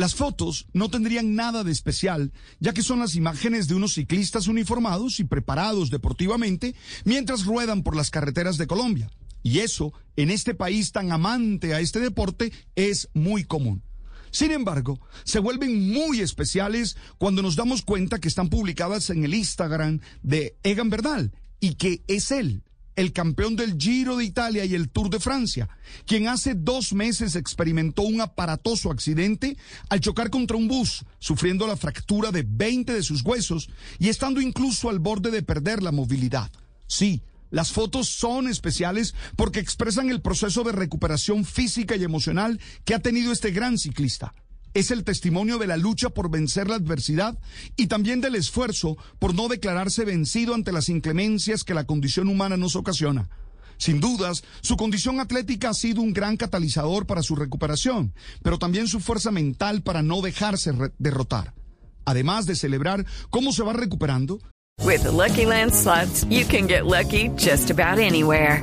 Las fotos no tendrían nada de especial, ya que son las imágenes de unos ciclistas uniformados y preparados deportivamente mientras ruedan por las carreteras de Colombia. Y eso, en este país tan amante a este deporte, es muy común. Sin embargo, se vuelven muy especiales cuando nos damos cuenta que están publicadas en el Instagram de Egan Bernal y que es él, el campeón del Giro de Italia y el Tour de Francia, quien hace dos meses experimentó un aparatoso accidente al chocar contra un bus, sufriendo la fractura de 20 de sus huesos y estando incluso al borde de perder la movilidad. Sí, las fotos son especiales porque expresan el proceso de recuperación física y emocional que ha tenido este gran ciclista. Es el testimonio de la lucha por vencer la adversidad y también del esfuerzo por no declararse vencido ante las inclemencias que la condición humana nos ocasiona. Sin dudas, su condición atlética ha sido un gran catalizador para su recuperación, pero también su fuerza mental para no dejarse derrotar. Además de celebrar cómo se va recuperando, With Lucky Land you can get lucky just about anywhere.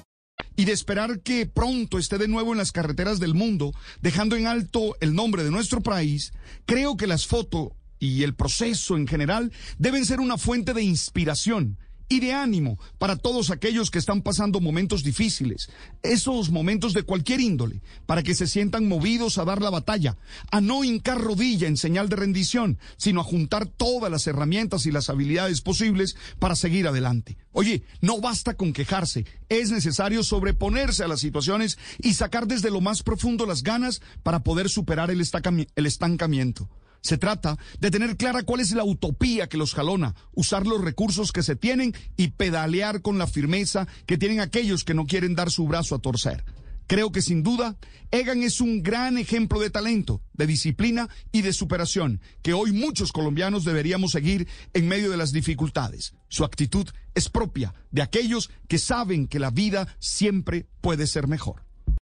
Y de esperar que pronto esté de nuevo en las carreteras del mundo, dejando en alto el nombre de nuestro país, creo que las fotos y el proceso en general deben ser una fuente de inspiración y de ánimo para todos aquellos que están pasando momentos difíciles, esos momentos de cualquier índole, para que se sientan movidos a dar la batalla, a no hincar rodilla en señal de rendición, sino a juntar todas las herramientas y las habilidades posibles para seguir adelante. Oye, no basta con quejarse, es necesario sobreponerse a las situaciones y sacar desde lo más profundo las ganas para poder superar el, el estancamiento. Se trata de tener clara cuál es la utopía que los jalona, usar los recursos que se tienen y pedalear con la firmeza que tienen aquellos que no quieren dar su brazo a torcer. Creo que sin duda, Egan es un gran ejemplo de talento, de disciplina y de superación que hoy muchos colombianos deberíamos seguir en medio de las dificultades. Su actitud es propia de aquellos que saben que la vida siempre puede ser mejor.